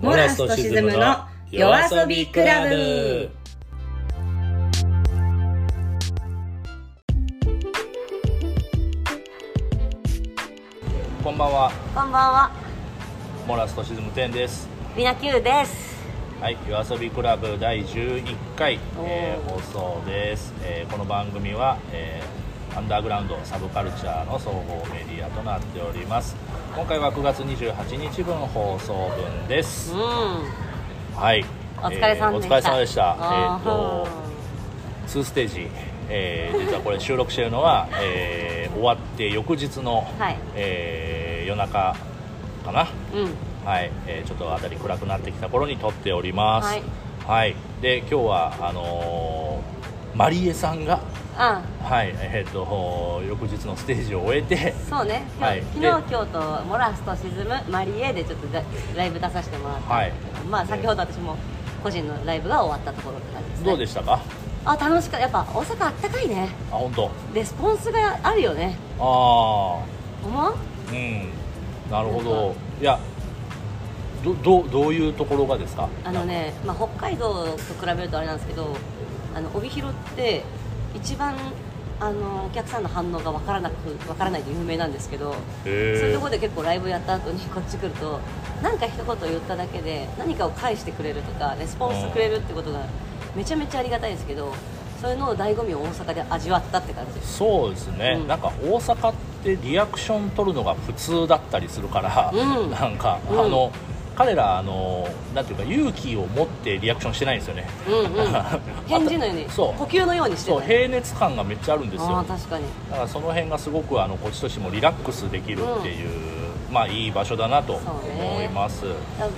モラスとシズムの夜遊びクラブ。こんばんは。こんばんは。モラスとシズム10です。リナキューです。はい夜遊びクラブ第11回、えー。放送です、えーこの番組は、えーアンダーグラウンドサブカルチャーの総合メディアとなっております。今回は9月28日分放送分です。うん。はい。お疲れ様でした、えーお疲れ様でした。えあっ、と2ステージ、えー 実はこれ収録しているのは、えー終わって翌日の、はい。えー夜中かな。うん。はい、えーちょっと辺り暗くなってきた頃に撮っております。はい、はい。で今日はあのーマリエさんがあ。はいえっ、と翌日のステージを終えてそうね、今はい。日昨日で今日とモラスと沈むマリエでちょっとラライブ出させてもらったんだけど、まあ先ほど私も個人のライブが終わったところって感じですね。どうでしたか？あ楽しかった。やっぱ大阪あったかいね。あ本当？レスポンスがあるよね。あ思う？あうん。なるほど。いやどどうどういうところがですか？あのね、まあ、北海道と比べるとあれなんですけどあの帯広って一番あのお客さんの反応が分からなく分からないで有名なんですけどそういうところで結構ライブやった後にこっち来ると何か一言言っただけで何かを返してくれるとかレスポンスくれるってことがめちゃめちゃありがたいんですけどそういうのを醍醐味を大阪で味わったって感じです。そうですね、うん。なんか大阪ってリアクション取るのが普通だったりするから、うん。なんか、うん。あの彼らあのなんていうか勇気を持ってリアクションしてないんですよね。うんうん。返事のようにそう。呼吸のようにしてそうね平熱感がめっちゃあるんですあよ。あ確かに。だからその辺がすごくあのこっちとしてもリラックスできるっていう、まあいい場所だなと思います、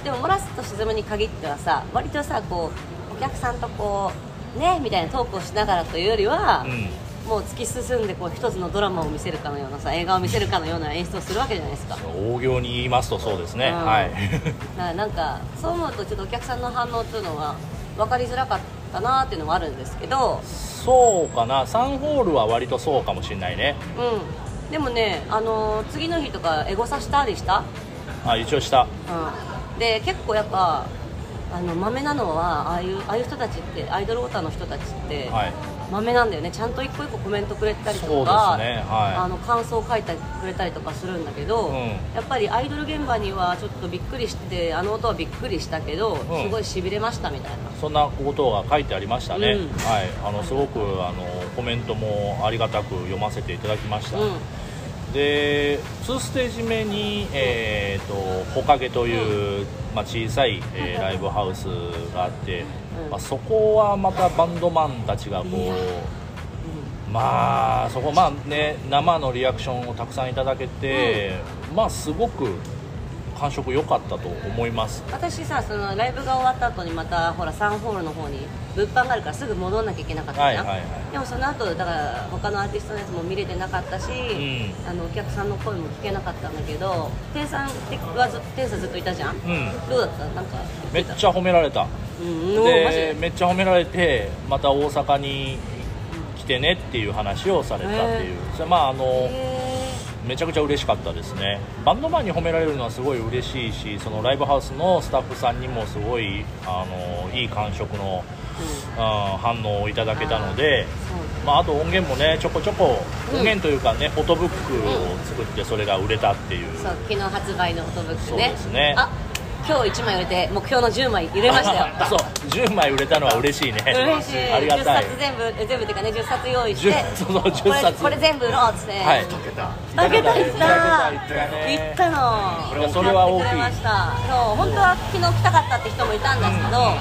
でもモラスと沈むに限ってはさ割とさこうお客さんとこうねみたいなトークをしながらというよりは、うんもう突き進んでこう一つのドラマを見せるかのようなさ映画を見せるかのような演出をするわけじゃないですか。大行に言いますとそうですね、うん。はい。だからなんかそう思うとちょっとお客さんの反応っていうのは分かりづらかったなっていうのもあるんですけど。そうかな。サンホールは割とそうかもしれないね。うん。でもねあのー次の日とかエゴサしたりした？あ一応した。うん、で結構やっぱあの豆なのはああいうああいう人たちってアイドルオタの人たちって、はい豆なんだよね。ちゃんと一個一個コメントくれたりとかねはい。あの感想を書いてくれたりとかするんだけど、うん。やっぱりアイドル現場にはちょっとびっくりしてあの音はびっくりしたけど、ん。すごいしびれましたみたいな。そんなことが書いてありましたね、うん。はい、あのすごくあのコメントもありがたく読ませていただきました、うん。で2ステージ目に、えー、とほかげという、まあ、小さい、えーライブハウスがあって、うんまあ、そこはまたバンドマンたちがこうまあそこまあね生のリアクションをたくさんいただけて、まあすごく感触良かったと思います。私さそのライブが終わった後にまたほらサンホールの方に物販があるからすぐ戻んなきゃいけなかったじゃん、はいはいはい。でもその後だから他のアーティストのやつも見れてなかったし、ん。あのお客さんの声も聞けなかったんだけど店さんはず店さんずっといたじゃん、うん。どうだった？なんかめっちゃ褒められたででめっちゃ褒められてまた大阪に来てねっていう話をされたっていう。それまああのへめちゃくちゃ嬉しかったですね。バンドマンに褒められるのはすごい嬉しいしそのライブハウスのスタッフさんにもすごいあのいい感触の、ーうん、反応をいただけたので、そう。まあ、あと音源もねちょこちょこ音源というかね、フォトブックを作ってそれが売れたっていう、そう昨日発売のフォトブックね。そうですね。あ今日1枚売れて目標の10枚売れましたよ。そう。10枚売れたのは嬉しいね。嬉しい。ありがたい。10冊全部え全部っていうかね10冊用意して10そうそう10これ冊これ全部売ろうっつって。はい。2桁いった。2桁いったね。行ったの。それは大きいそう本当は昨日来たかったって人もいたんですけど、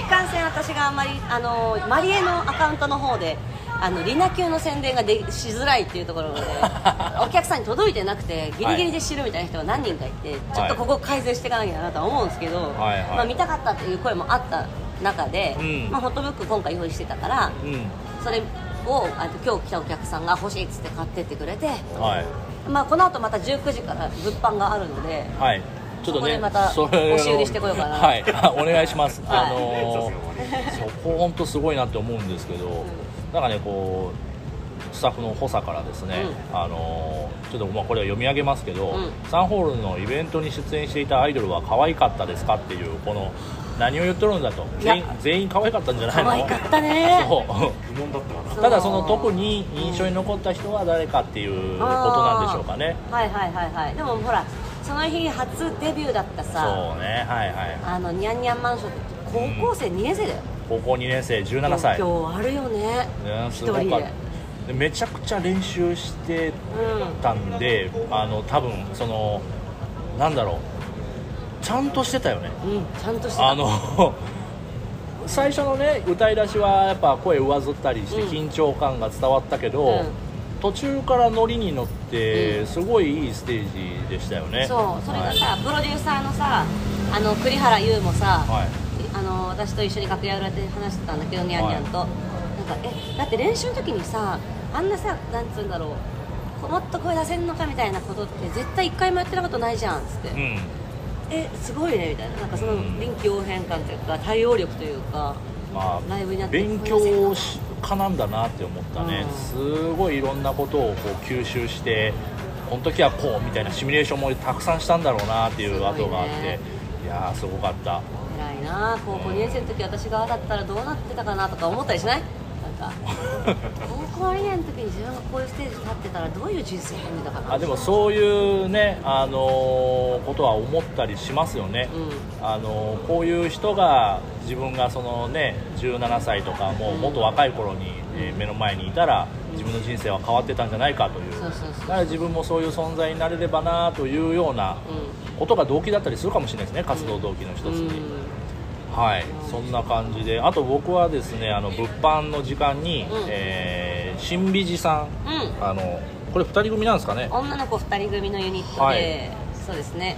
いかんせん私があんまりあのマリエのアカウントの方であのリナ級の宣伝がでしづらいっていうところで。お客さんに届いてなくてギリギリで知るみたいな人が何人かいて、ちょっとここ改善していかなきゃなとは思うんですけど、はいはい。まあ、見たかったっていう声もあった中で、うん。まあ、ホットブック今回用意してたからうん。それをあの今日来たお客さんが欲しいっつって買ってってくれて、はい。まあ、この後また19時から物販があるのではい。ちょっとねそこでまた押し売りしてこようかな。はい。あお願いします、はい。あのーそこ本当すごいなって思うんですけど、なんかねこうスタッフの補佐からですね、うあのーちょっとまあこれは読み上げますけど、うん。サンホールのイベントに出演していたアイドルは可愛かったですかっていうこの何を言っとるんだと。全員全員可愛かったんじゃないの？可愛かったね。そう。疑問だったかな。ただその特に印象に残った人は誰かっていうことなんでしょうかね。はいはいはいはい。でもほらその日初デビューだったさそうね。はいはい。あのニャンニャンマンションって高校生2年生だよ高校2年生17歳今日あるよね。ねすごかった。めちゃくちゃ練習してうたんであの多分そのなんだろう。ちゃんとしてたよね。んうんちゃんとしてた。あの 最初のね歌い出しはやっぱ声上ずったりしてうん。緊張感が伝わったけど、うん。途中からノリに乗ってすごいいいステージでしたよね、そう。それがはい。さ、プロデューサーのさあの栗原優もさ、はいあの私と一緒に楽屋裏で話してたんだけどニャンニャンと、なんかえだって練習の時にさあんなさなんつうんだろうもっと声出せんのかみたいなことって絶対一回もやってたことないじゃんっつって、うん。えすごいねみたいな。なんかそのうん。臨機応変感というか対応力というかまライブになってあ勉強し家なんだなって思ったね、うん。すごいいろんなことをこう吸収してこの時はこうみたいなシミュレーションもたくさんしたんだろうなっていう後があって、ね。いやーすごかった偉いな高校2年生の時私がだったらどうなってたかなとか思ったりしない？なんか高校2年の時に自分がこういうステージ立ってたらどういう人生歩んでたかな？あでもそういうね、あのーことは思ったりしますよね、うあのーこういう人が自分がそのね17歳とかもうもっと若い頃に、えー目の前にいたら自分の人生は変わってたんじゃないかという。だから自分もそういう存在になれればなというようなことが動機だったりするかもしれないですね活動動機の一つうん、うん。に、はいそんな感じで。あと僕はですねあの物販の時間に、うん。えー新美寺さん。うん。あのこれ2人組なんですかね。女の子2人組のユニットで、はい。そうですね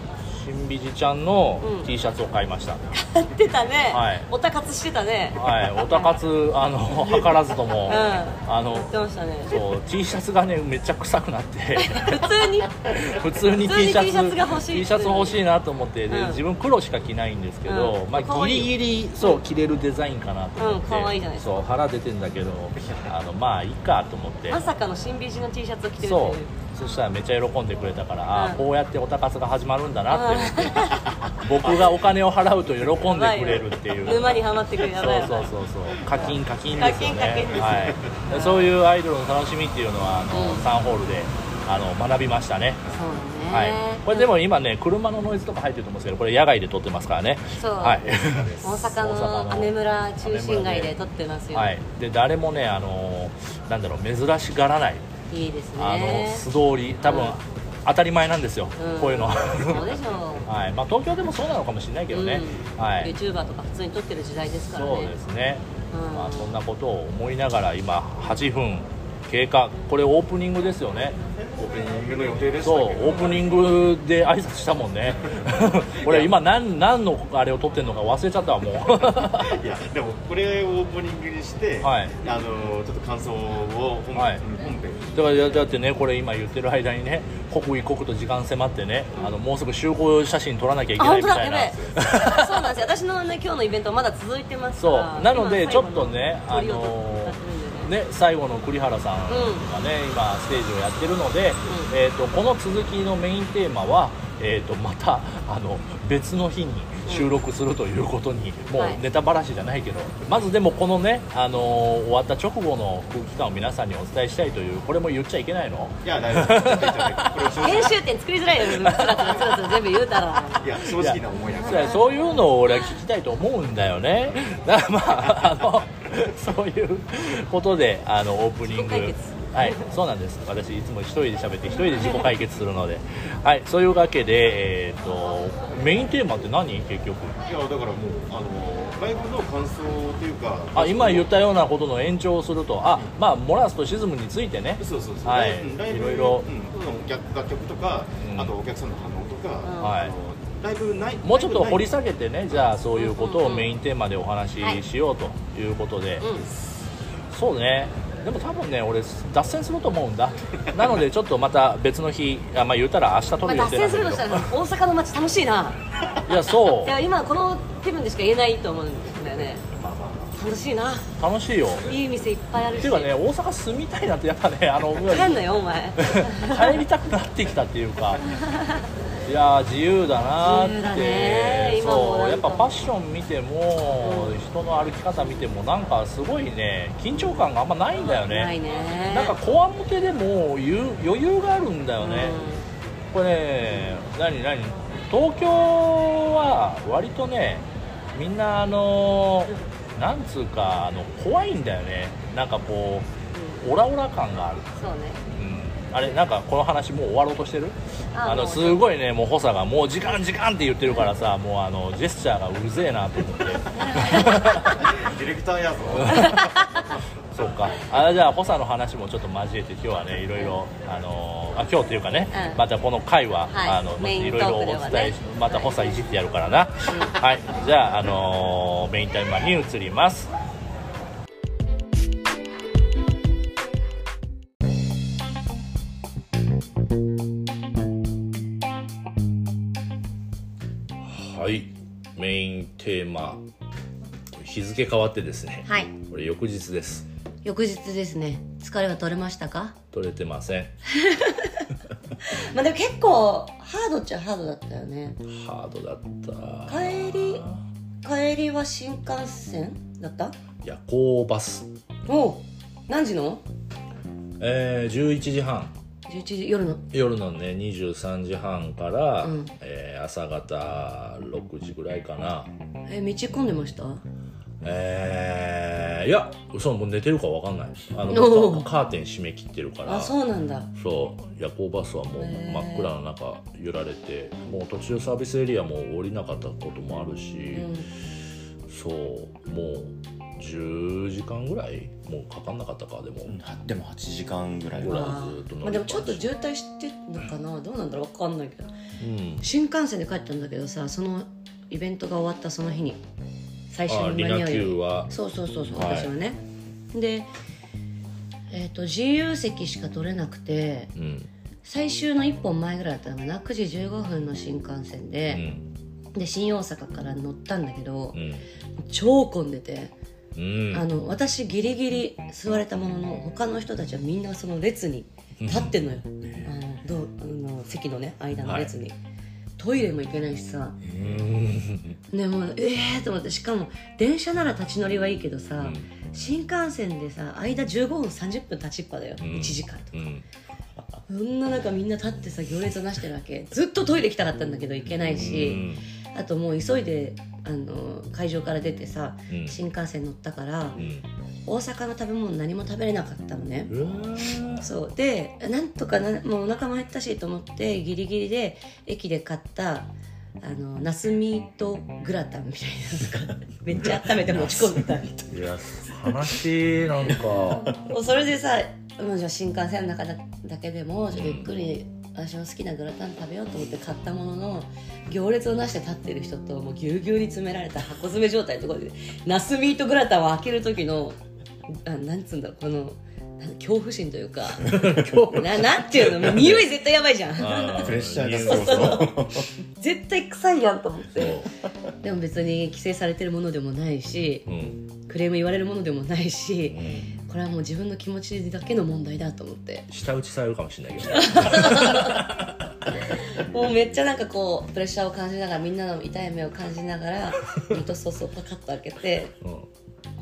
新美寺ちゃんのうん。T シャツを買いました、買ってたね、はい。おたかつしてたね。はい。おたかつあの図らずとも、うん。あの言ってましたね。そう T シャツがねめっちゃ臭くなって。普通に？普通に T シャツ T シャツが欲しい T シャツ欲しいなと思ってで、うん。自分黒しか着ないんですけど、うん。まあ、ギリギリそう着れるデザインかなと思って、うんかわいいじゃないですか。そう腹出てんだけどあのまあいいかと思って。まさかの新美人の T シャツを着てるってそいう。うそしたらめっちゃ喜んでくれたから、あうん。あこうやっておたかつが始まるんだなって思って、僕がお金を払うと喜んでくれるっていう。沼にはまってくるやばいそうそうそうそう。課金課金ですよね。はい。でそういうアイドルの楽しみっていうのはあの、うん。サンホールであの学びましたね。そうね、はい、これでも今ね車のノイズとか入ってると思うんですけどこれ野外で撮ってますからね。そう。はい。大阪の雨村中心街で撮ってますよ、はい、で誰もねあのなんだろう珍しがらないいいですね。あの素通り多分、うん当たり前なんですよ、うん。こういうの。はそうでしょう。はい。まあ、東京でもそうなのかもしれないけどね、うん。はい、YouTuber とか普通に撮ってる時代ですからね。そうですね、うん。まあ、そんなことを思いながら今8分経過。これオープニングですよねオープニングの予定でしたそうオープニングで挨拶したもんね。俺今何何のあれを撮ってんのか忘れちゃったわもう。いやでもこれをオープニングにして、はい。あのちょっと感想を本,、はい。本編。だからだってねこれ今言ってる間にね刻一刻と時間迫ってね、あのもうすぐ集合写真撮らなきゃいあけないみたいやな そうなんですよ。私のね今日のイベントまだ続いてますかそらう。なので今ちょっとねあの鳥をの歌ってるんでねね最後の栗原さんがね、今ステージをやってるので、えー、とこの続きのメインテーマは、えー、とまたあの別の日に収録するということに、もうはい。ネタばらしじゃないけど、まずでもこのね、あのー終わった直後の空気感を皆さんにお伝えしたいというこれも言っちゃいけないの？いや大丈夫。編集点作りづらいよつらつらつらつら全部言うたらいや正直な思いなんいやそういうのを俺は聞きたいと思うんだよねだからまああのそういうことであのオープニング自己解決はいそうなんです。私いつも一人で喋って一人で自己解決するので。はいそういうわけでえっ、とメインテーマって何？結局。いやだからもうあのライブの感想というかあ今言ったようなことの延長をすると。あまあモラスとシズムについてね。そうそうそう、はい。うんライブいろいろ。うん、楽楽曲とか、うん。あとお客さんの反応とか、うん。はい。ライブないもうちょっと掘り下下げてね。じゃあそういうことをメインテーマでお話ししようということで、うん。そうねでも多分ね俺脱線すると思うんだ。なのでちょっとまた別の日あまあ言うたら明日撮まあ、る予脱線する定なんだけど。としたら大阪の街楽しいな。いやそや今この気分でしか言えないと思うんだよね。楽しいな。楽しいよ。いい店いっぱいあるし。っていうかね大阪住みたいなってやっぱねあの帰んのよお前。帰りたくなってきたっていうかいやー自由だなーって。ねそうやっぱファッション見ても、人の歩き方見てもなんかすごいね緊張感があんまないんだよね。ないね。なんかこわもてでもゆ余裕があるんだよね、これね何何？東京は割とねみんなあのなんつうかあの怖いんだよね。なんかこうオラオラ感がある。そうね。うん。あれなんかこの話もう終わろうとしてる？あのすごいねもう補佐がもう時間時間って言ってるからさもうあのジェスチャーがうぜえなと思って。ディレクターやぞ。そうか。あじゃあ補佐の話もちょっと交えて今日はねいろいろあのあ今日っていうかね、うん。またこの回は、はい。あのいろいろお伝えしまた補佐いじってやるからな、はい。じゃあ、あのーメインタイマーに移りますメインテーマ。日付変わってですね、はい。これ翌日です。翌日ですね。疲れは取れましたか？取れてません。まあでも結構ハードっちゃハードだったよね。ハードだった。帰り帰りは新幹線だった？夜行バス。おう。何時の？えー、11時半11時夜の？夜のね23時半から、うん。えー朝方6時ぐらいかな。え道混んでました？えー、いやそうもう寝てるか分かんない。あのカカーテン閉め切ってるから。あそうなんだ。そう。夜行バスはもう真っ暗な中揺られてもう途中サービスエリアも降りなかったこともあるし、うん。そう。もう10時間ぐらいもうかかんなかったかでも、でも8時間ぐらいぐらいはあずっとまあでもちょっと渋滞してんのかなどうなんだろう分かんないけど。うん。新幹線で帰ったんだけどさそのイベントが終わったその日に最初に間に合うよそうそうそうそう、はい私はねでえっ、と自由席しか取れなくてうん。最終の1本前ぐらいだったのかな。9時15分の新幹線うで、ん。で新大阪から乗ったんだけど、うん。超混んでて、うん。あの私ギリギリ座れたものの他の人たちはみんなその列に立ってんのよ、あのどうあの席のね間の列に、トイレも行けないしさ。うん。でもうええー、と思って。しかも電車なら立ち乗りはいいけどさ、ん。新幹線でさ間15分30分立ちっぱだよ、ん。1時間とか。うん。そんな中みんな立ってさ行列をなしてるわけ。ずっとトイレ行きたかったんだけど行けないし、あともう急いであの会場から出てさ、うん。新幹線乗ったから、うん。大阪の食べ物何も食べれなかったのね、そう。でなんとかなもうお腹も減ったしと思ってギリギリで駅で買ったあのナスミートグラタンみたいなのが めっちゃ温めて持ち込んでた。いや話なんか。もうそれでさもうじゃあ新幹線の中だだけでもちょっとゆっくり私の好きなグラタン食べようと思って買ったものの行列をなして立ってる人ともうぎゅうぎゅうに詰められた箱詰め状態のところでナスミートグラタンを開ける時のあなんつうんだろうこの恐怖心というか ななんていうの匂い絶対やばいじゃん。あプレッシャーがそうそう絶対臭いやんと思って。でも別に規制されてるものでもないしうん。クレーム言われるものでもないしうん。これはもう自分の気持ちだけの問題だと思って。舌打ちされるかもしれないけど もうめっちゃなんかこうプレッシャーを感じながらみんなの痛い目を感じながらミートソースをパカッと開けてうん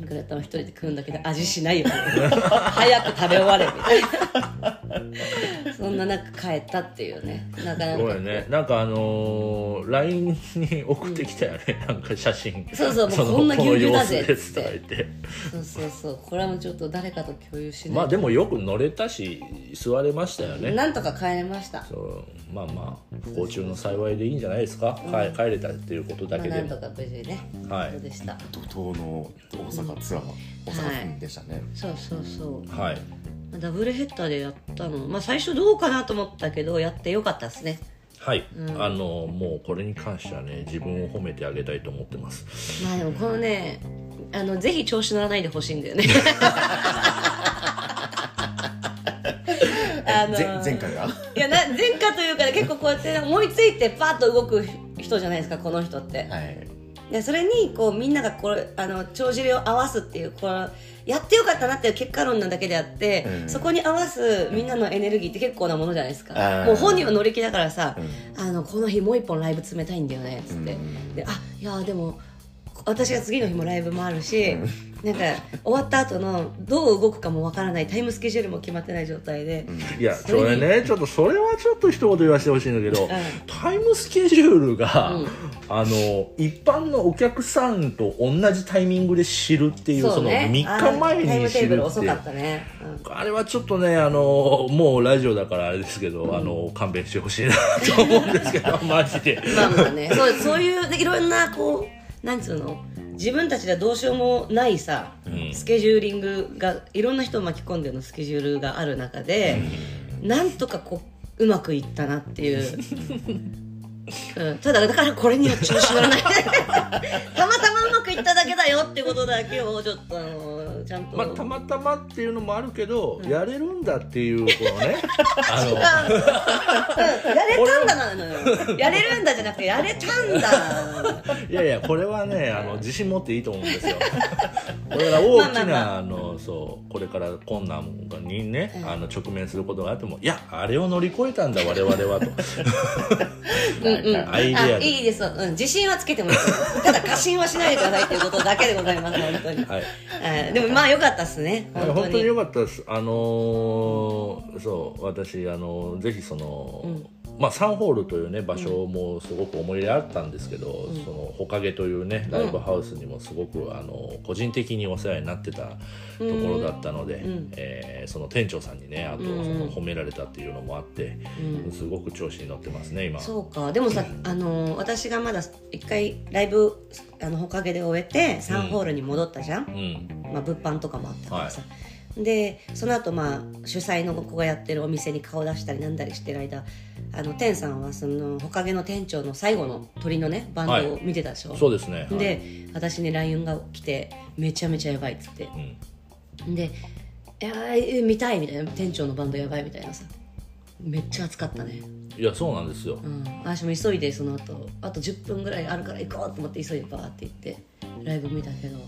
グラタンを一人で食うんだけど味しないよ早く食べ終われみたいな。そんな中帰ったっていうね。なかなか。ごめんね。なんかあのー、LINE に送ってきたよね、なんか写真。そうそうもうのこんなぎゅうぎゅうだぜこの様子ですとか言って。そうそうそう。これはもうちょっと誰かと共有しないまあでもよく乗れたし座れましたよね。なんとか帰れました。そう。まあまあ不幸中の幸いでいいんじゃないですか、帰帰れたっていうことだまあ、けで。も、なんとか無事ね、はい。そうでした。怒涛の大阪ツアー、大阪編でしたね、そうそうそう。はい。まあダブルヘッダーでやったの。まあ最初どうかなと思ったけどやってよかったですね。はい、あのもうこれに関してはね自分を褒めてあげたいと思ってます。まあでもこのねあのぜひ調子乗らないでほしいんだよね。あの前前回がいやな前科というか結構こうやって思いついてパッと動く人じゃないですかこの人って。はいでそれにこうみんながこれあの帳尻を合わすっていうこうやってよかったなっていう結果論なだけであって、うん。そこに合わすみんなのエネルギーって結構なものじゃないですか。あー。もう本人は乗り気だからさ、あのこの日もう一本ライブ詰めたいんだよねっつって、うん。であいやでも私が次の日もライブもあるし、なんか終わった後のどう動くかもわからないタイムスケジュールも決まってない状態で、いやそれねちょっとそれはちょっと一言言わせてほしいんだけど、タイムスケジュールが、うん。あの一般のお客さんと同じタイミングで知るっていうその3日前に知るってかったね、うんあれはちょっとねあのもうラジオだからあれですけど、あの勘弁してほしいなと思うんですけど マジで。まあまあね。そうそういうでいろんなこうなんつうの？自分たちではどうしようもないさ、うん。スケジューリングがいろんな人を巻き込んでのスケジュールがある中で、なんとかこううまくいったなっていう。うん、ただだからこれには調子乗らない。たまたまうまくいっただけだよってことだけをちょっとあのちゃんと、まあ、たまたまっていうのもあるけど、やれるんだっていうこのね。あの。うん。やれたんだなのよ。やれるんだじゃなくてやれたんだ。いやいやこれはねあの自信持っていいと思うんですよ。これから大きな、まあまあまあのそうこれから困難にね、うん。あの直面することがあってもいやあれを乗り越えたんだ我々はと。うんうんアイデアであいいです、うん、自信はつけてもいいと思います。ただ過信はしないでくださいっていうことだけでございます本当に、はい。はい。でもまあ良かったっすね。はい本当に。本当に良かったです。あのーそう私あのーぜひその、まあ、サンホールというね場所もすごく思い入れあったんですけど、そのほかげというねライブハウスにもすごく、あの個人的にお世話になってたところだったので、ん。えーその店長さんにねあとその褒められたっていうのもあって、すごく調子に乗ってますね今。そうか。でもさ、あの私がまだ一回ライブあのほかげで終えてサンホールに戻ったじゃん、うん。まあ、物販とかもあったからさ、でその後まあ主催の子がやってるお店に顔出したりなんだりしてる間あの天さんはそのほかげの店長の最後の鳥のねバンドを見てたでしょ、そうですね。はい。で私に LINE が来てめちゃめちゃやばいっつって。うん。で「いやー見たい」みたいな。店長のバンドやばいみたいなさ。めっちゃ熱かったね。いやそうなんですよ。うん。私も急いでその後あと10分ぐらいあるから行こうと思って急いでバーって行ってライブ見たけど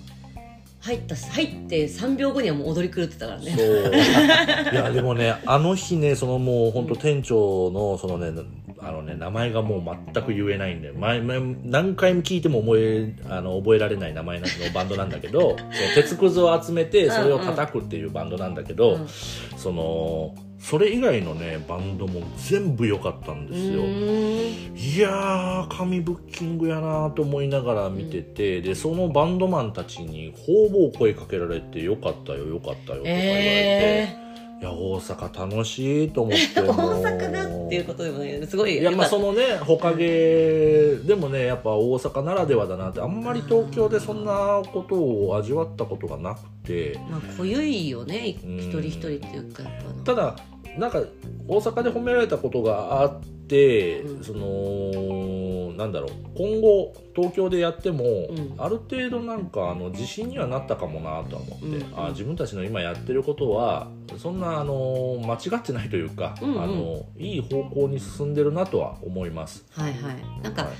入った入って3秒後にはもう踊り狂ってたからね。そう。いやでもねあの日ねそのもう本当店長のそのねあのね名前がもう全く言えないんで前前何回も聞いても覚えあの覚えられない名前のバンドなんだけど鉄くずを集めてそれを叩くっていうバンドなんだけど、うん。そのそれ以外のねバンドも全部良かったんですよ。うー。んいやー神ブッキングやなと思いながら見てて、でそのバンドマンたちに方々声かけられて「よかったよよかったよ」とか言われて、えいや大阪楽しいと思ってー、大阪だっていうことでもね。すごい。いやまあそのねほかげでもねやっぱ大阪ならではだなって。あんまり東京でそんなことを味わったことがなくて。まあ濃ゆいよね。一ん人一人っていうかやっぱなただなんか大阪で褒められたことがあって、うん。そのなんだろう今後東京でやっても、ん。ある程度なんかあの自信にはなったかもなとは思って、うんあ自分たちの今やってることはそんなあの間違ってないというか、うんうん。あのいい方向に進んでるなとは思います。はいはい。なんか、はい。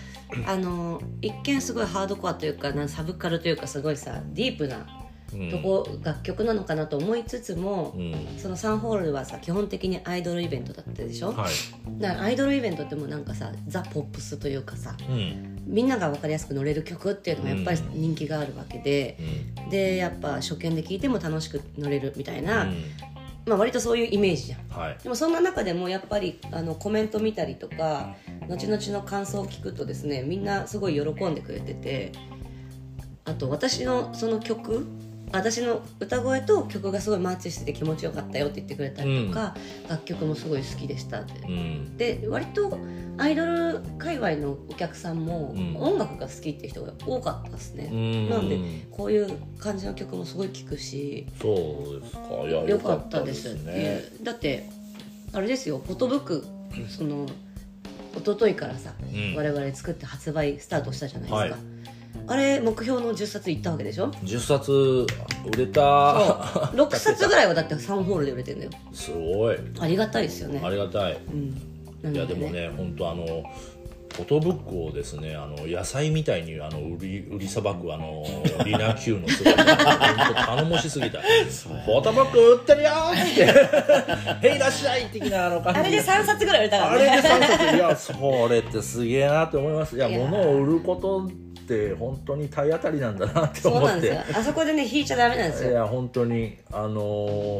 あの一見すごいハードコアというかなんサブカルというかすごいさディープなうん。とこ、楽曲なのかなと思いつつも、うん。そのサンホールはさ基本的にアイドルイベントだったでしょ、はい。だからアイドルイベントってもうなんかさザ・ポップスというかさうん。みんなが分かりやすく乗れる曲っていうのがやっぱり人気があるわけで、うん。でやっぱ初見で聴いても楽しく乗れるみたいな、うん。まあ割とそういうイメージじゃん。はい。でもそんな中でもやっぱりあのコメント見たりとか後々の感想を聞くとですねみんなすごい喜んでくれててあと私のその曲私の歌声と曲がすごいマッチしてて気持ちよかったよって言ってくれたりとか、楽曲もすごい好きでしたって。うん。で割とアイドル界隈のお客さんもうん。音楽が好きって人が多かったですね、うん。なんでこういう感じの曲もすごい聴くしそうですか。いやよかったですよね。だってあれですよフォトブックその一昨日からさ、うん。我々作って発売スタートしたじゃないですか、はいあれ目標の10冊いったわけでしょ？10冊売れた。6 冊ぐらいはだって3ホールで売れてんだよ。すごい。ありがたいですよね。ありがたい。うん。なんいやでもね本当あのフォトブックをですねあの野菜みたいにあの売り売りさばくあのリナ Q の姿本当頼もしすぎた「フォトブック売ってるよ!」って「へいらっしゃい!」的なあの感じ。あれで3冊ぐらい売れたかあれでらね3冊。いやそれってすげえなって思います。いやいや物を売ることって本当に体当たりなんだなってそう思って。なんですよ。あそこでね引いちゃダメなんですよ。いや本当に。あの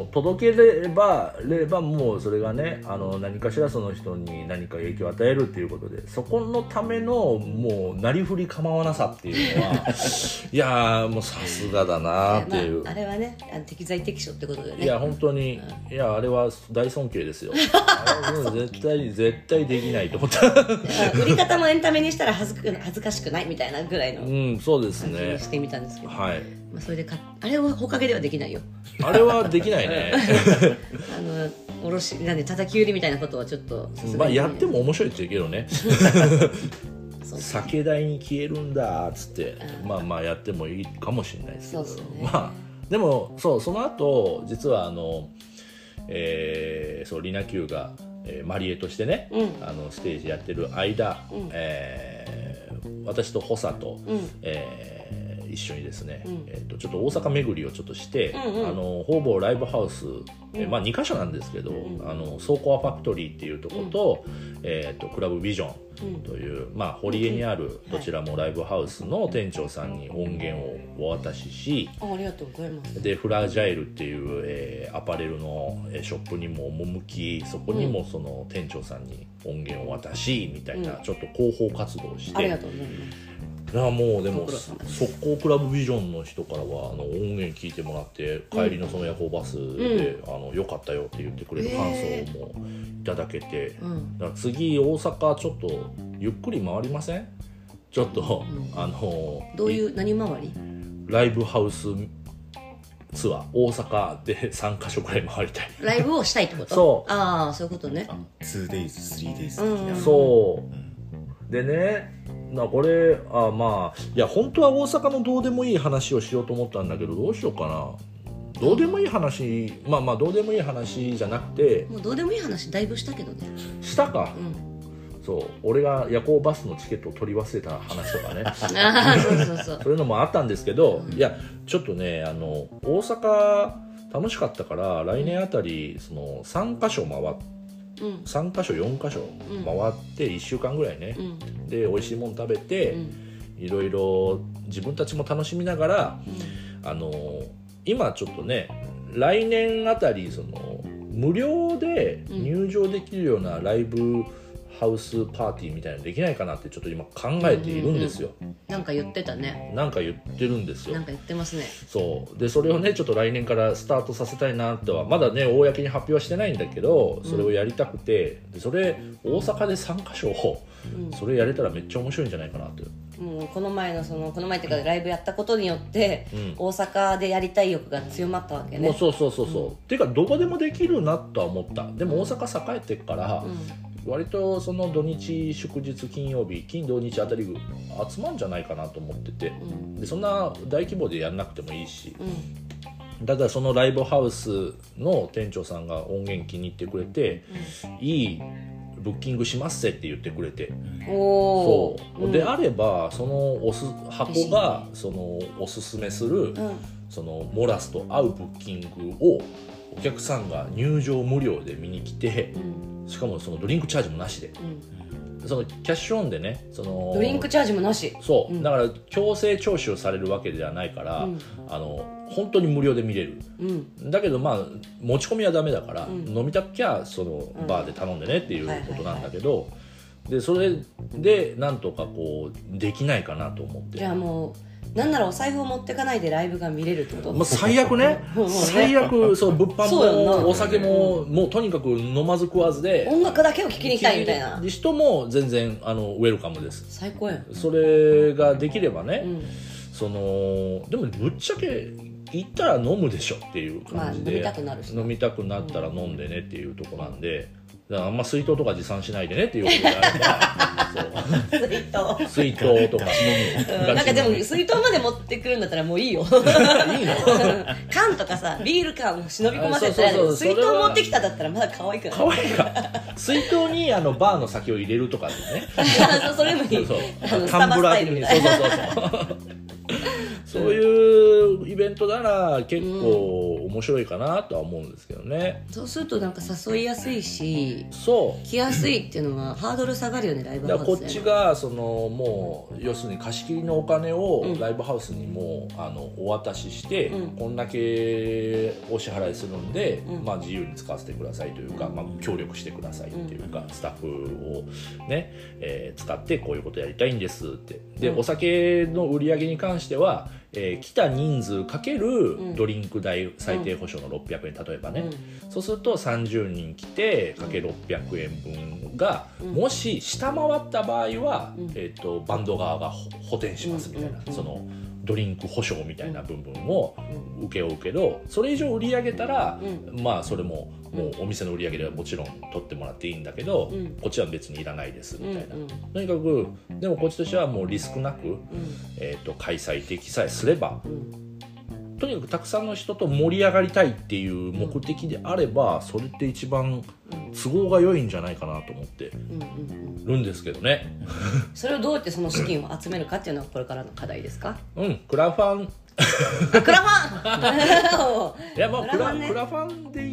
ー届ければればもうそれがねあの何かしらその人に何か影響を与えるっていうことでそこのためのもうなりふり構わなさっていうのは いやーもうさすがだなっていう、まあ、あれはねあの適材適所ってことでね。いや本当に、いやあれは大尊敬ですよ。絶対絶対できないと思った。売り方もエンタメにしたら恥ずく恥ずかしくないみたいなぐらいのうんそうですね。感じにしてみたんですけど、はい。まあ、それでかあれをほかげではできないよ。あれはできないね。あのおろしなんで叩き売りみたいなことはちょっとさすがにまあやっても面白いって言うけどね。酒代に消えるんだっつって、まあまあやってもいいかもしれないですけど。ね。まあでもそうその後実はあのえーそうリナ Q が、えーマリエとしてね、うん。あのステージやってる間、うん。えー私と補佐と、うん。えー一緒にですね、うん。えー、とちょっと大阪巡りをちょっとして、うんうん。あのほぼライブハウス、えーまあ、2か所なんですけど、んあのソーコアファクトリーっていうところと,、えー、とクラブビジョンうんという、まあ、堀江にあるどちらもライブハウスの店長さんに音源をお渡ししあありがとうございます。でフラジャイルっていう、えーアパレルのえーショップにも赴きそこにもその店長さんに音源を渡しみたいな、うん。ちょっと広報活動をして。ありがとうございますいやもうでも速攻クラブビジョンの人からはあの音源聞いてもらって帰りのその夜行バスで、あのよかったよって言ってくれる感想もいただけて、うん。だから次大阪ちょっとゆっくり回りません？ちょっと、うん。あのどういう何回り？ライブハウスツアー大阪で3か所くらい回りたい、ライブをしたいってこと？そう。ああそういうことね。あ 2days、3days 的な、うん。そう。でねなこれあまあいや本当は大阪のどうでもいい話をしようと思ったんだけどどうしようかな。どうでもいい話まあまあどうでもいい話じゃなくてもうどうでもいい話だいぶしたけどね。したか。う、ん。そう俺が夜行バスのチケットを取り忘れた話とかね。そうそうそう。そういうのもあったんですけど、いやちょっとねあの大阪楽しかったから来年あたりその3か所回っうん3か所4か所回って1週間ぐらいね。う、ん。で美味しいもの食べて、うん。いろいろ自分たちも楽しみながらあの今ちょっとね来年あたりその無料で入場できるようなライブハウスパーティーみたいなのできないかなってちょっと今考えているんですよ、なんか言ってたね。なんか言ってるんですよ。なんか言ってますね。そうでそれをねちょっと来年からスタートさせたいなとはまだね公に発表はしてないんだけどそれをやりたくて、でそれ大阪で3か所うん。それやれたらめっちゃ面白いんじゃないかなともうこの前のそのこの前っていうかライブやったことによって、うん。大阪でやりたい欲が強まったわけね。もうそうそうそうそう、っていうかどこでもできるなとは思った。でも大阪栄えてるから、割とその土日祝日金曜日金土日あたり集まるんじゃないかなと思ってて。うん。でそんな大規模でやんなくてもいいし。うん。ただそのライブハウスの店長さんが音源気に入ってくれて、いいブッキングしますぜって言ってくれて、おそう、であればそのおす箱がそのおすすめする、うん。そのモラスと合うブッキングをお客さんが入場無料で見に来てうんしかもそのドリンクチャージもなしで。うん。そのキャッシュオンでねそのドリンクチャージもなし。そう、うん。だから強制徴収されるわけではないから、うん。あの本当に無料で見れる。うん。だけどまあ持ち込みはダメだから、うん。飲みたきゃそのうん。バーで頼んでねっていうことなんだけど、でそれでなんとかこうできないかなと思って。じゃあもうなんならお財布を持ってかないでライブが見れるってこと？まあ、最悪ね。最悪そう物販もお酒ももうとにかく飲まず食わずで音楽だけを聴きに行きたいみたいな。人も全然あのウェルカムです。最高やん。それができればね、うん。そのでもぶっちゃけ行ったら飲むでしょっていう感じで、まあ飲みたくなるし飲みたくなったら飲んでねっていうところなんで、だからあんま水筒とか持参しないでねっていうことであればそう。ツイート筒。水筒。とかうんなんかでも水筒まで持ってくるんだったらもういいよ。いいの？缶とかさビール缶を忍び込ませてあそうそう。そう水筒持ってきただったらまだ可愛くない可愛いか。水筒にあのバーの先を入れるとかですね。そうそれもいい。そうあのスタバスタイルみたいなそうそうそうそういうイベントなら結構面白いかなとは思うんですけどね、そうするとなんか誘いやすいしそう。来やすいっていうのはハードル下がるよねライブハウスでちがそのもう要するに貸し切りのお金をライブハウスにもうあのお渡しして、うん。こんだけお支払いするんで、うん。まあ、自由に使わせてくださいというか、まあ、協力してくださいっていうか、スタッフを、ねえー使ってこういうことやりたいんですって。で、うん。お酒の売り上げに関しては、えー来た人数かけん。るドリンク代最低保証の600円例えばね、そうすると30人来てかけ600円分が、うん。もし下回った場合は、うん。えー、とバンド側がほ補填しますみたいな、そのドリンク保証みたいな部分を請け負うけどそれ以上売り上げたら、うまあそれももうお店の売り上げではもちろん取ってもらっていいんだけど、うん。こっちは別にいらないですみたいな、とにかくでもこっちとしてはもうリスクなく、えー、と開催できさえすればとにかくたくさんの人と盛り上がりたいっていう目的であれば、それって一番都合が良いんじゃないかなと思ってうんうんうん。るんですけどね。それをどうやってその資金を集めるかっていうのはこれからの課題ですか？うんクラファン。あクラファン。いやまあクラクラファンねクラファンでい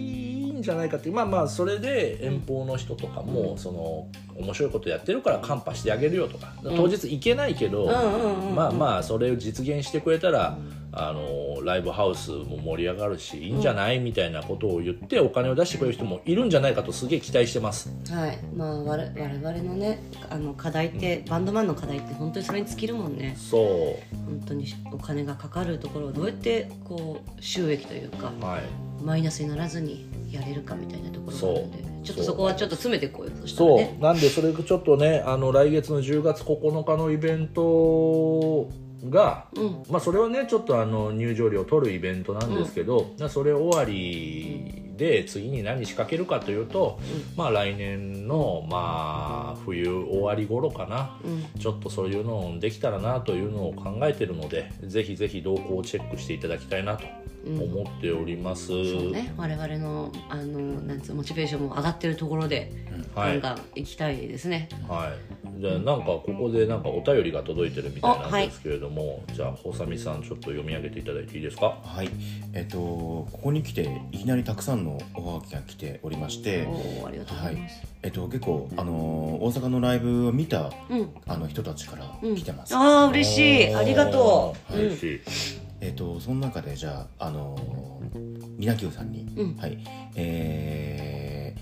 いんじゃないかっていう。まあまあそれで遠方の人とかも、その面白いことやってるからカンパしてあげるよとか。当日行けないけど、うんうんうんまあまあそれを実現してくれたら、あのライブハウスも盛り上がるしいいんじゃない、みたいなことを言ってお金を出してくれる人もいるんじゃないかとすげえ期待してます。はい。まあ我我々のねあの課題って、バンドマンの課題って本当にそれに尽きるもんね。そ本当にお金がかかるところをどうやってこう収益というかうはい。マイナスにならずにやれるかみたいなところがあるのでちょっとそこはちょっと詰めていこうよそしたらそう、ねなんでそれちょっとねあの来月の10月9日のイベントが、うん。まあそれはねちょっとあの入場料を取るイベントなんですけど、なそれ終わりで次に何仕掛けるかというと、まあ来年のまあ冬終わり頃かな、うん。ちょっとそういうのできたらなというのを考えてるのでぜひぜひ動向をチェックしていただきたいなと思っております、そうね。我々のあのなんつうモチベーションも上がってるところで、はい。ガンガン行きたいですね。はい、じゃあなんかここでなんかお便りが届いてるみたいなんですけれども、じゃあほさみさんちょっと読み上げていただいていいですか？はい、えっとここに来ていきなりたくさんのおはがきが来ておりまして、おおありがとうごはいざいます、、えっと結構あのー大阪のライブを見たうん。あの人たちからうん来てます。ああ嬉しい。ありがとう、うん嬉しい、えっとその中でじゃああのーリナキューさんに、うん。はい、え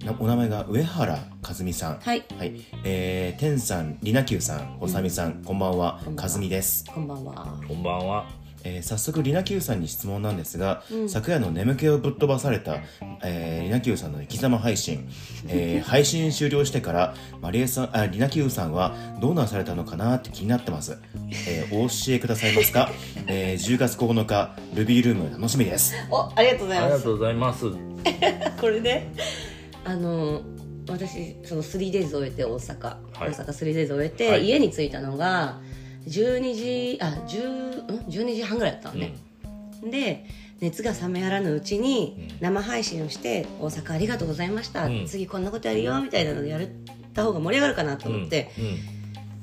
ー、なお名前が上原和美さん。はい。はい、えー、天さん、リナキューさん、ほさみさん、こんばんは。こん、ばんは。和美です。こんばんは。こんばんはえー早速リナキューさんに質問なんですが、うん。昨夜の眠気をぶっ飛ばされた、えーリナキューさんの生き様配信、えー配信終了してからマリエさんあリナキューさんはどうなされたのかなって気になってます、えーお教えくださいますか、えー10月9日ルビールーム楽しみです。おありがとうございます。ありがとうございます。これであの私その 3days 終えて大阪、はい。大阪 3days 終えて、はい。家に着いたのが12時あ10ん？12時半ぐらいだったのね、で熱が冷めやらぬうちに生配信をして「大阪ありがとうございました、うん。次こんなことやるよ」みたいなのでやった方が盛り上がるかなと思って、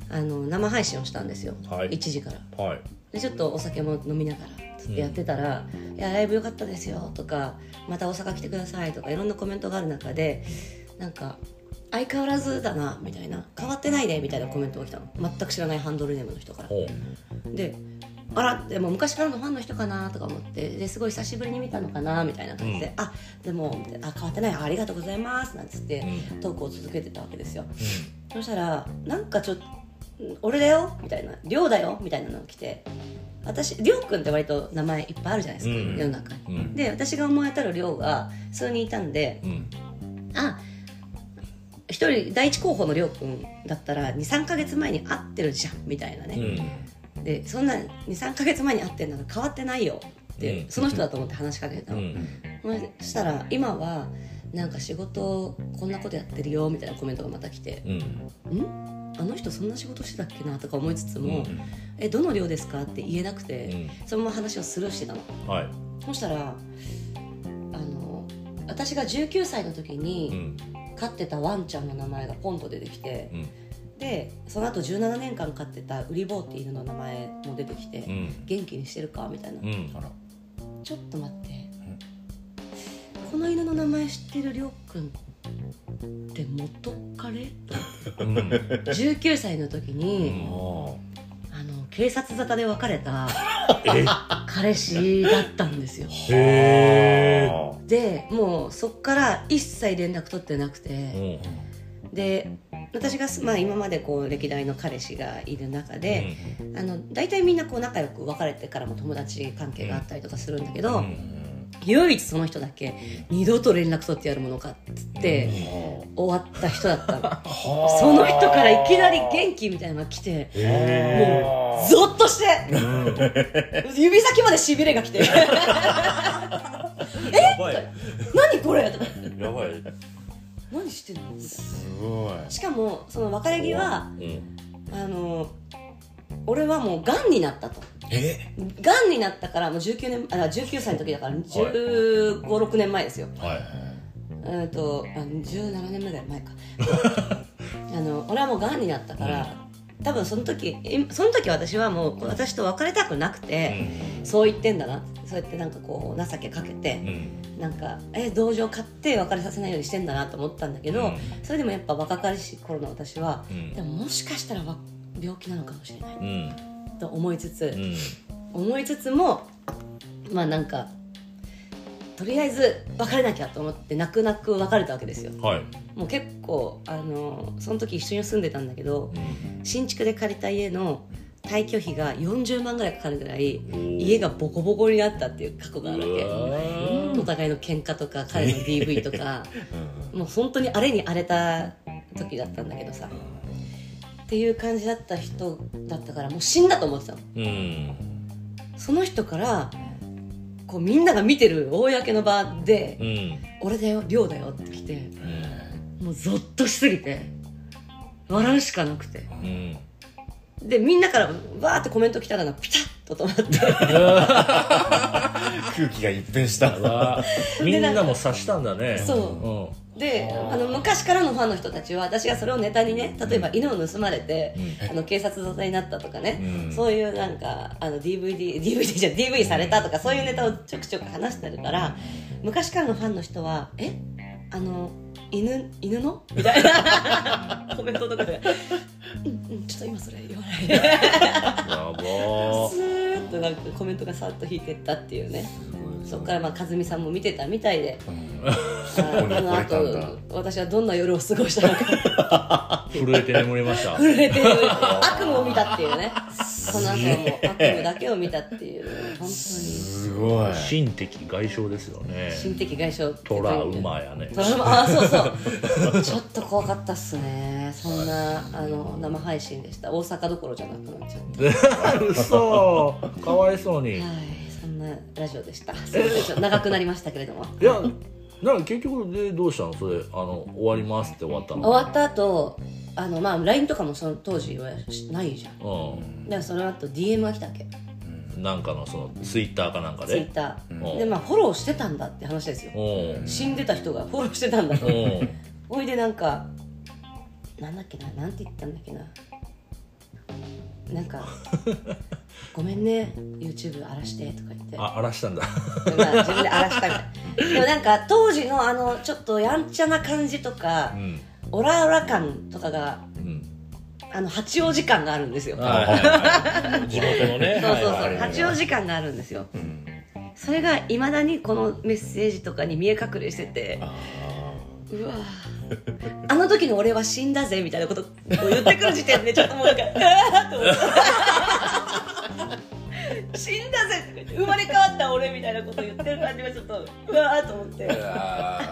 あの生配信をしたんですよ、はい。1時から。うんはい。でちょっとお酒も飲みながらつってやってたら「いやライブ良かったですよ」とか「また大阪来てください」とかいろんなコメントがある中でなんか「相変わらずだな」みたいな「変わってないね」みたいなコメントが来たの。全く知らないハンドルネームの人から。ほであらでも昔からのファンの人かなとか思って。ですごい久しぶりに見たのかなみたいな感じで、うん。あでもあ変わってないあありがとうございますなんつって、うトークを続けてたわけですよ、そしたらなんかちょっと「俺だよ」みたいな「亮だよ」みたいなのが来て私亮君って割と名前いっぱいあるじゃないですか、うん。世の中に、うん。で私が思い当たる亮が数人いたんでうん。あ一人第一候補の亮君だったら23か月前に会ってるじゃんみたいなね、うん。でそんな23か月前に会ってんなら変わってないよって、うん。その人だと思って話しかけたの、うん。そしたら今はなんか仕事こんなことやってるよみたいなコメントがまた来てうん「ん？あの人そんな仕事してたっけなとか思いつつも、うん。えどの寮ですかって言えなくて、そのまま話をスルーしてたの。はい。そしたらあの私が19歳の時うにん飼ってたワンちゃんの名前がポンと出てきて、うん。でその後17年間飼ってたウリボーっていう犬の名前も出てきて、うん。元気にしてるかみたいな、うん。ちょっと待って、この犬の名前知ってるりょうくんって元彼とうん。19歳の時に、ああの警察沙汰で別れた え？彼氏だったんですよ。でもうそっから一切連絡取ってなくうて、んで私が、まあ、今までこう歴代の彼氏がいる中で、あの大体みんなこう仲良く別れてからも友達関係があったりとかするんだけど、うん唯一その人だけ二度と連絡取ってやるものかっつって終わった人だったの。その人からいきなり元気みたいなのが来てへもうゾッとして指先までしびれが来て。やばい。何これ？やばい。何してんの？みたいすごい。なしかもその別れ際うん。あの俺はもうがんになったと。え？がんになったからもう19年あ19歳の時だから1 5 6年前ですよ。はい。うんとあ17年ぐらい前か。あの俺はもうがんになったから、多分その時えその時私はもう私と別れたくなくて、そう言ってんだなそうやってなんかこう情けかけて、うん。なんかえ同情買って別れさせないようにしてんだなと思ったんだけど、うん。それでもやっぱ若かりし頃の私は、うん。でももしかしたらわ病気なのかもしれない。うん。と思いつつ、うん。思いつつもまあなんかとりあえず別れなきゃと思って泣く泣く別れたわけですよ。はい。もう結構あのその時一緒に住んでたんだけど新築で借りた家の退去費が40万ぐらいかかるぐらい家がボコボコになったっていう過去があるわけ。お互いの喧嘩とか彼の DV とか。もう本当に荒れに荒れた時だったんだけどさっていう感じだった人だったからもう死んだと思ってたの。うん。その人からこうみんなが見てる公の場でうん「俺だよ亮だよ」って来てもうゾッとしすぎて笑うしかなくて。うんでみんなからわーってコメント来たのがピタッと止まって。空気が一変した。あみんなも察したんだね。そであの昔からのファンの人たちは私がそれをネタにね例えば犬を盗まれて、あの警察沙汰になったとかね、うん。そういうなんかあの DVD, DVD じゃ DV されたとかそういうネタをちょくちょく話してるから昔からのファンの人は「え？あの犬犬の?」みたいな。コメントとかで「うんうんちょっと今それ言わないで」うんやば。スーッとなんかコメントがさっと引いてったっていうね。そこからまあ和美さんも見てたみたいで、あこにこの惚れたんだ。後私はどんな夜を過ごしたのか。震えて眠りました。震えてる悪夢を見たっていうね。その後はもう悪夢だけを見たっていう本当に。すごい。心的外傷ですよね。心的外傷トラウマやね。トラウマ。あそうそう。ちょっと怖かったっすね。そんなあの生配信でした。大阪どころじゃなくなっちゃって 嘘かわいそうに。はいそんなラジオでした。長くなりましたけれども。いやなんか結局でどうしたのそれあの終わりますって終わったの？終わった後あのまあ LINE とかもその当時はないじゃん。だかうらその後 DM が来たわけ。んなんかのそのツイッターかなんかで？ツイッタうん。ーでまあフォローしてたんだって話ですよ。うん。死んでた人が フォローしてたんだ。とうん。おいでなんかなんだっけな？なんて言ったんだっけな？なんか「ごめんね YouTube 荒らして」とか言って。あ荒らしたんだ。まあ自分で荒らしたみたい。な でもなんか当時のあのちょっとやんちゃな感じとかうん。オラオラ感とかがうん。あの八王子感があるんですよ。はいはいはい。地元のね。そうそうそう、はいはい。八王子感があるんですよ、それがいまだにこのメッセージとかに見え隠れしててうわあの時の俺は死んだぜみたいなことを言ってくる時点でちょっともうなんか うわーっと思って死んだぜ生まれ変わった俺みたいなことを言ってる感じがちょっとうわーっと思って。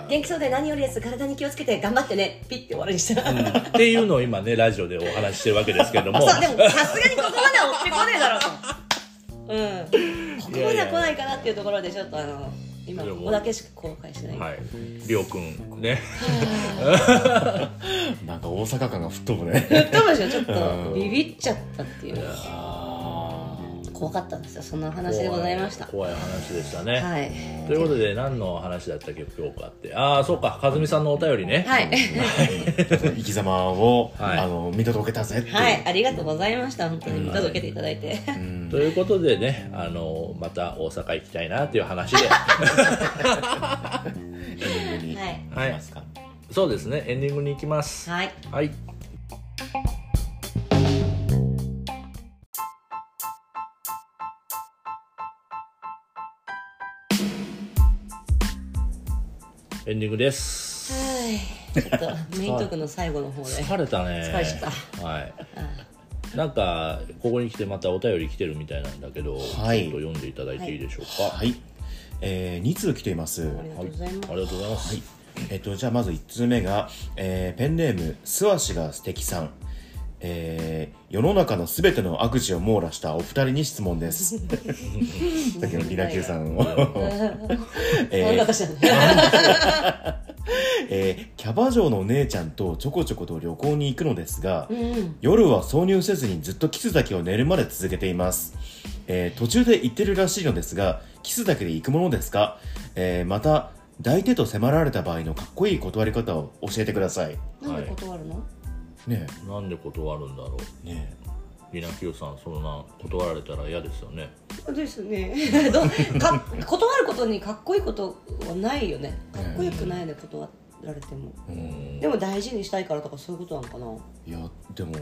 元気そうで何よりです体に気をつけて頑張ってねピッて終わりにした、っていうのを今ねラジオでお話ししてるわけですけれども。そうでもさすがにここまでは追ってこねえだろうと。うん。ここまでは来ないかなっていうところでちょっとあの今ここだけしか公開してない、はい。りょうくんね。なんか大阪感が吹っ飛ぶね。言ってましたよちょっうん。とビビっちゃったっていう怖かったんですよ。そんな話でございました。怖い怖い話でしたね、はい。ということで何の話だったっけ今日かって。ああそうか。和美さんのお便りね。はい。生き様を、はい。あの見届けたぜはい。ありがとうござざいました。本当に。見届けていただいて、ということでねあのまた大阪行きたいなっていう話で。エンディングにはい。行きますか、そうですね。エンディングに行きます。はい。はいエンディングです。はい。ちょっとメイントークの最後の方で。疲れたね。疲れちゃっはい。なんかここに来てまたお便り来てるみたいなんだけど、はい。ちょっと読んでいただいていいでしょうか？はい、えー、2通来ています。ありがとうございます、ありがとうございます、えっと、じゃあまず1通目が、えーペンネーム素足が素敵さん、えー世の中のすべての悪事を網羅したお二人に質問です。さっきのリラキューさんを、え えーキャバ嬢のお姉ちゃんとちょこちょこと旅行に行くのですが、うん。夜は挿入せずにずっとキスだけを寝るまで続けています、えー途中で行ってるらしいのですがキスだけで行くものですか、えーまた抱いてと迫られた場合のかっこいい断り方を教えてください。なんで断るの、ねなんで断るんだろう。え。ねリナキューさんそんな断られたら嫌ですよね。ですね。どか断ることにかっこいいことはないよね。かっこよくないね断られても、え、うん。でも大事にしたいからとかそういうことなのかな。いやでも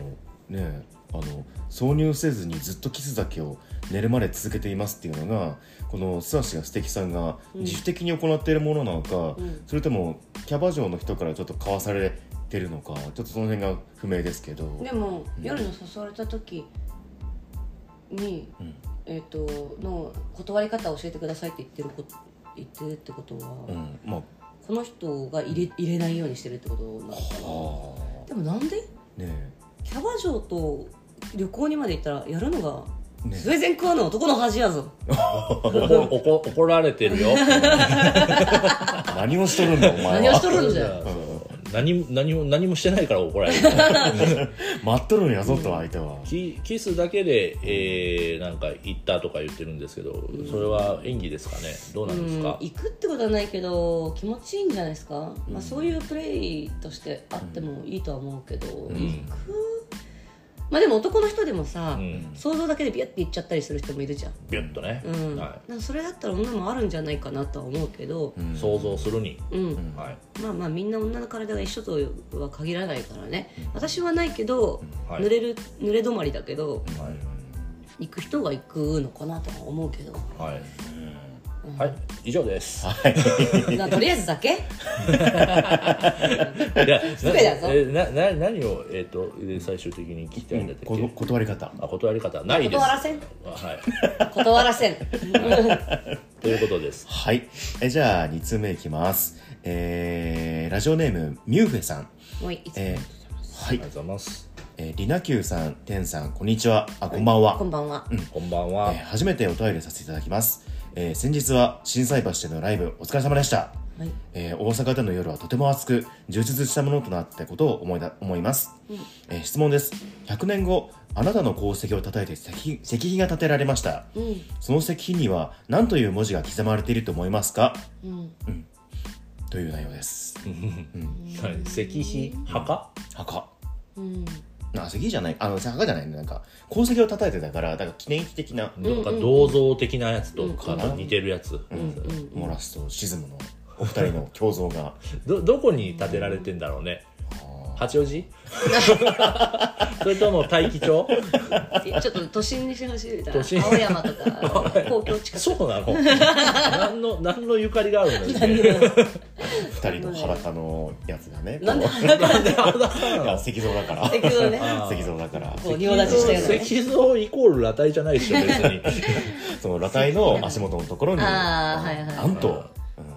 ねあの挿入せずにずっとキスだけを寝るまで続けていますっていうのがこの素足が素敵さんが自主的に行っているものなのか、うん。それともキャバ嬢の人からちょっと買わされてるのかちょっとその辺が不明ですけど。でも、夜の誘われた時に、うん。えっ、との断り方を教えてくださいって言ってること言ってるってことは、うん。まあ。この人が入れ入れないようにしてるってことなのかあ。なでもなんで？ねキャバ嬢と旅行にまで行ったらやるのがねスウェーデン食わぬ男の恥やぞ。怒られてるよ。何をしとるんだお前何をしはとるんじゃ何も何も何もしてないから怒られる。待っとるんやぞと相手は、キキスだけで、えー、なんか行ったとか言ってるんですけどそれは演技ですかね？どうなんですうんか、行くってことはないけど気持ちいいんじゃないですか、まあ、そういうプレイとしてあってもいいとは思うけど、行くまあでも男の人でもさ、うん。想像だけでビュッて行っちゃったりする人もいるじゃん、ビュッとね、うん。はなんかそれだったら女もあるんじゃないかなとは思うけど、うん。い、想像するに、うん。はい。まあまあみんな女の体が一緒とは限らないからね、私はないけど、はい。濡れる濡れ止まりだけどはい。行く人が行くのかなとは思うけど。はい、はい、以上です。なとりあえずだけ？いや、すべだぞえなな何をえっ、とで最終的に聞きたいんだったっけ？こ断り方あ断り方ないです。断らせん？はい。断らせん ということです。はいえじゃあ2通目いきますえー、ラジオネームミューフェさんもういつもえー、はいありがとうございます。えー、リナキューさん、テンさん、こんにちは。あ、こんばんは。こんばんは、こんばんは。えー初めてお便りさせていただきます。えー先日は心斎橋でのライブお疲れ様でした。はい。えー大阪での夜はとても熱く充実したものとなったことを思いだ思います、えー質問です。100年後あなたの功績を称えて石碑石碑が建てられました、うん。その石碑には何という文字が刻まれていると思いますか？うん。という内容です。はい。石碑墓？墓。うんあ石碑じゃないあの墓じゃないね。なんか功績を称えてたからだから記念碑的な、なんか銅像的なやつとかと似てるやつ。モラスとシズムのお二人の共造が。どどこに建てられてんだろうね。八王子？それとも大樹町？ちょっと都心にしほしいみた青山とか 公共近くそうなの？何の何のゆかりがあるの？よ。二人の裸のやつがね。なんでこう。いや石像だから。石像ね。石像だから。石像イコール裸体じゃないでしょ別に。その裸体の足元のところに。あーはいはいなんと、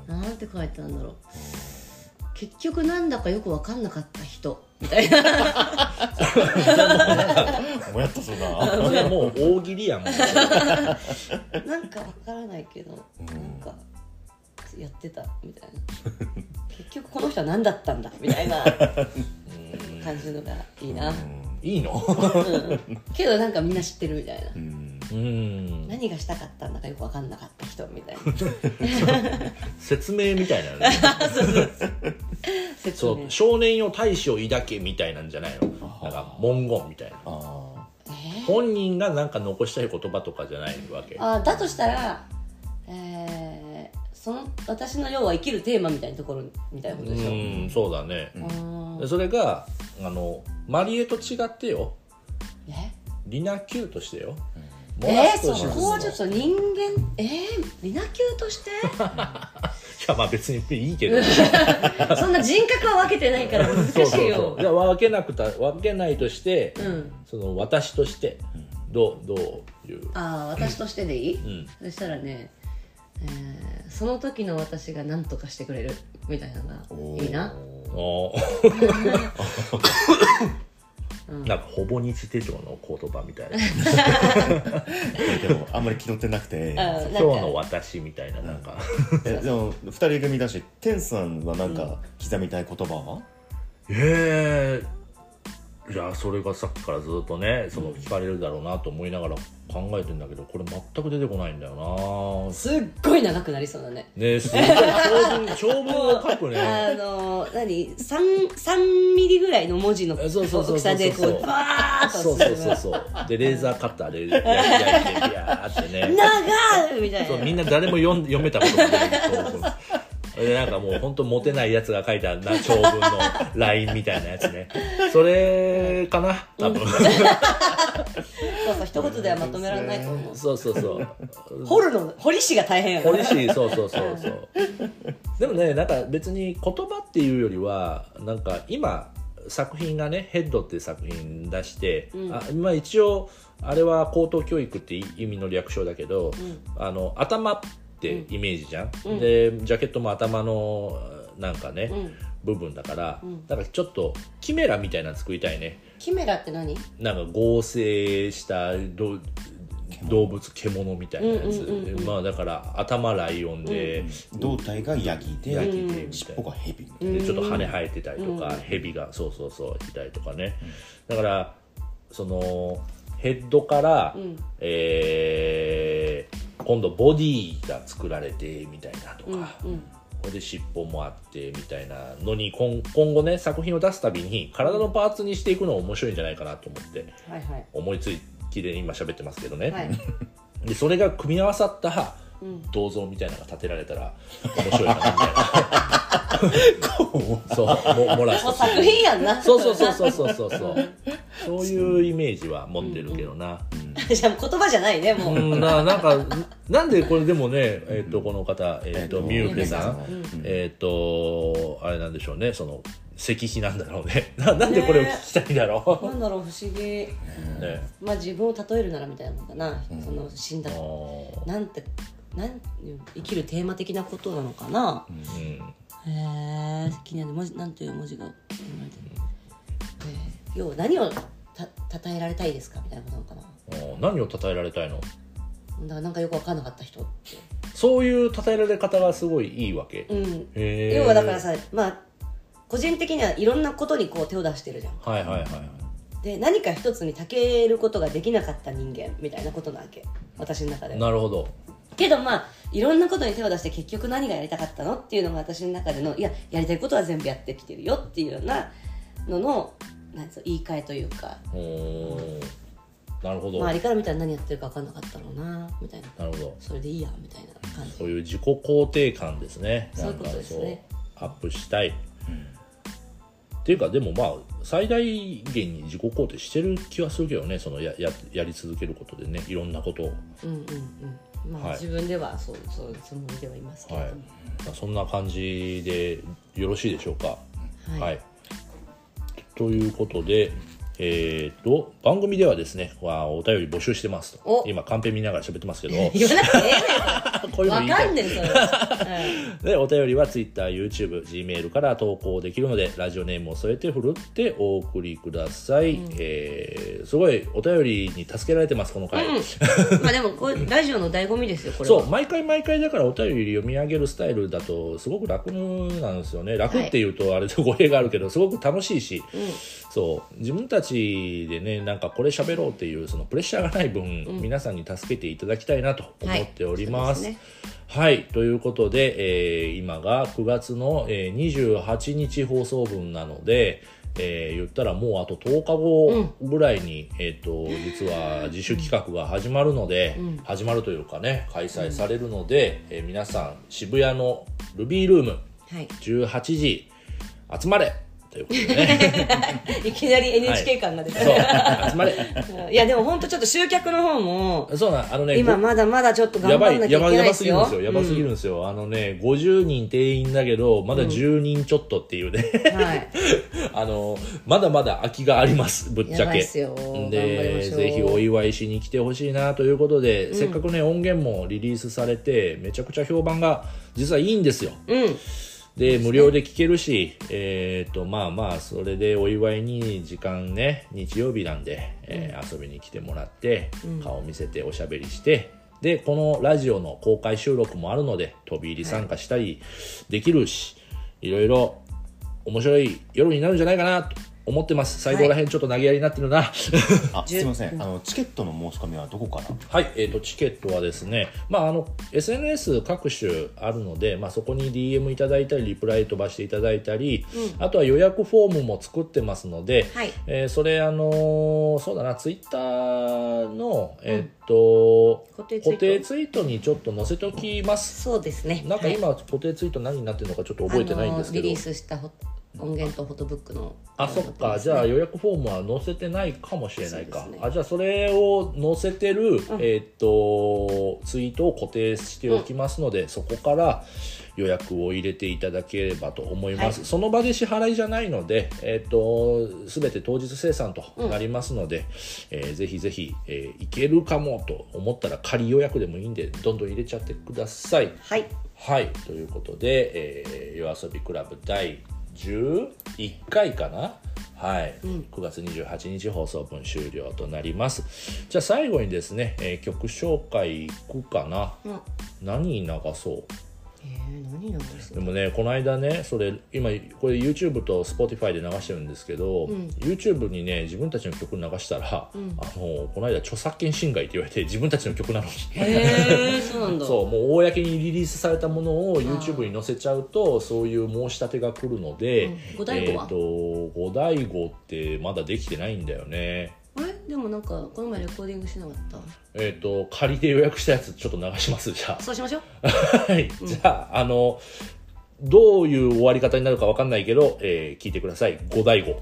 なんて書いてあるんだろう結局なんだかよく分かんなかった人。みたいな。うん、もやっとするなそれはもう大喜利やんもうなんか分からないけど、なんかやってたみたいな。結局この人は何だったんだみたいな感じのがいいな、いいの？うん。けどなんかみんな知ってるみたいな。うん。うん何がしたかったんだかよく分かんなかった人みたいな。説明みたいなね。説明。そう少年よ大志を抱けみたいなんじゃないの？なんか文言みたいな。あえ本人がなんか残したい言葉とかじゃないわけ。あだとしたら、えーその私の要は生きるテーマみたいなところみたいなことでしょ、うんそうだね。うん。でそれがあのマリエと違ってよ。え？リナ Q としてよ。えー、そこはちょっと人間えー、リナ級として？いやまあ別にいいけど。そんな人格は分けてないから難しそうそう。いよ。そういや分けなくた分けないとして、うん。その私としてどうどういう？ああ私としてでいい、ん。そしたらね、えーその時の私が何とかしてくれるみたいなのがいいな。お なんかほぼ日手帳の言葉みたいな。あ でもあんまり気取ってなくて。今日の私みたいななんか。えでも二人組だし天さんはなんか刻みたい言葉は、ええいやそれがさっきからずっとねその聞かれるだろうなと思いながら考えてんだけどこれ全く出てこないんだよな。すっごい長くなりそうだね。ねすごい長文 長文を書くね。あの何？3, 3ミリぐらいの文字のえそうそうそうそう大きさでこうバーッとそうそうそうそう。でレーザーカッターで焼いてビヤーってね。長いみたいな。そうみんな誰も読ん読めたことないでなんかもう本当モテないやつが書いたな長文の LINE みたいなやつね。それかな多分。そうそう一言ではまとめられないと思う。そうそうそう。掘るの掘り師が大変やから。堀市そうそうそうそう。でもねなんか別に言葉っていうよりはなんか今作品がね「ヘッドっていう作品出して、あまあ、一応あれは高等教育って意味の略称だけど、あの頭ってイメージじゃん、でジャケットも頭のなんかね、部分だから、だからちょっとキメラみたいなの作りたいね。キメラって何？なんか合成したど動物獣みたいなやつ、まあだから頭ライオンで、胴体がヤギでヤギでみたいな尻尾がヘビでちょっと羽生えてたりとか、ヘビがそうそうそういたりとかね、だからそのヘッドから、えー今度ボディが作られてみたいなとか、これで尻尾もあってみたいなのに今今後ね作品を出すたびに体のパーツにしていくのが面白いんじゃないかなと思って。はいはい。思いつきで今喋ってますけどね、はい。でそれが組み合わさった銅像みたいなのが建てられたら面白いなみたいな。そうも漏らして作品やんな。そうそうそうそうそうそう。そういうイメージは持ってるけどな、じゃ言葉じゃないねもう、うん、ななんかなんでこれでもね、えーと、この方、えーと、とミューケさん、えっ、ー、とあれなんでしょうねその石碑なんだろうね。ななんでこれを聞きたいんだろう、ね、なんだろう不思議、ね、まあ自分を例えるならみたいなのかな、うん、その死んだ。なんてなん生きるテーマ的なことなのかな、うん。へえ気になる文字なんていう文字が含まれてる、えー要は何をた称えられたいですか？みたいなことなのかな？何を称えられたいの？だからなんかよく分かんなかった人って。そういう称えられ方がすごいいいわけ、うん。要はだからさまあ個人的にはいろんなことにこう手を出してるじゃん。はいはいはいで何か一つにたけることができなかった人間みたいなことなわけ。私の中では。なるほどけどまあいろんなことに手を出して結局何がやりたかったのっていうのが私の中でのいややりたいことは全部やってきてるよっていうようなののなんつうの言い換えというか。なるほど、周りから見たら何やってるか分かんなかったろうなみたいな。なるほど。それでいいやみたいな感じ。そういう自己肯定感ですね。そういうことですね。アップしたい、っていうかでもまあ最大限に自己肯定してる気はするけどねそのやややり続けることでねいろんなことを、うんうんうんまあ、はい。自分ではそうそうつもりではいますけれはい。ども、まあ、そんな感じでよろしいでしょうか。はい。はい。ということで、えー、と番組ではですねわお便り募集してますと。お。今カンペ見ながら喋ってますけど。言わなくてええね こういうのんわ言いたい。かんねんそれ。は、でお便りは TwitterYouTube、Gmail から投稿できるのでラジオネームを添えてふるってお送りください、えーすごいお便りに助けられてますこの回、うん。まあでもこれラジオの醍醐味ですよこれは。そう毎回毎回だからお便り読み上げるスタイルだとすごく楽なんですよね。楽っていうとあれと語弊があるけどすごく楽しいし、そう。自分たちでねなんかこれ喋ろうっていうそのプレッシャーがない分、皆さんに助けていただきたいなと思っております。はいはい、ということで、えー今が9月の、えー28日放送分なので、えー言ったらもうあと10日後ぐらいに、えっ、と実は自主企画が始まるので、始まるというかね開催されるので、えー皆さん渋谷のルビールームはい。18時集まれということでね。いきなり NHK 感が出て、そう。集まれ い、やでも本当ちょっと集客の方もそうなんあのね今まだまだちょっと頑やばい張んなきゃいけやばやばないですよすぎるんですよ。やばすぎるんですよ、あのね50人定員だけどまだ10人ちょっとっていうね、はい。あのまだまだ空きがあります。ぶっちゃけ。でぜひお祝いしに来てほしいなということで、せっかくね音源もリリースされてめちゃくちゃ評判が実はいいんですよ。うんで無料で聴けるし、えー、とまあまあそれでお祝いに時間ね日曜日なんで、えー遊びに来てもらって、顔見せておしゃべりしてでこのラジオの公開収録もあるので飛び入り参加したりできるし、い、ろいろ面白い夜になるんじゃないかなと思ってます。最後らへんちょっと投げやりになってるな、あ すいません。あのチケットの申し込みはどこから？はい、えー、とチケットはですね、まあ、あの SNS 各種あるので、まあ、そこに DM いただいたりリプライ飛ばしていただいたり、あとは予約フォームも作ってますので、はい。えーそれあのーそうだなツイッターの、えっ、と固定ツイート？固定ツイートにちょっと載せておきます。そうですね。なんか今、固定ツイート何になってるのかちょっと覚えてないんですけど。あのリリースしたホ音源とフォトブックのあそっか。じゃあ予約フォームは載せてないかもしれないか、ね。あじゃあそれを載せてる、えーっとツイートを固定しておきますので、そこから予約を入れていただければと思います、はその場で支払いじゃないので、えーっと全て当日生産となりますので、えーぜひぜひ、えーいけるかもと思ったら仮予約でもいいんでどんどん入れちゃってください。はい。はい、ということで、えー、夜遊びクラブ第11回かな？はい、9月28日放送分終了となります。じゃあ最後にですね、えー曲紹介いくかな、うん。何流そう？えー、何なんですでもねこの間ねそれ今これ YouTube と Spotify で流してるんですけど、YouTube にね自分たちの曲流したら、あのこの間著作権侵害って言われて自分たちの曲なのに。そうなんだ。そうもう公にリリースされたものを YouTube に載せちゃうとそういう申し立てが来るので、うん。五大悟は？えっ、と五大悟ってまだできてないんだよねあれ？でもなんかこの前レコーディングしなかった？えっ、と仮で予約したやつちょっと流しますじゃそうしましょう。あ はい、じゃああのどういう終わり方になるかわかんないけど、えー聞いてください。五大悟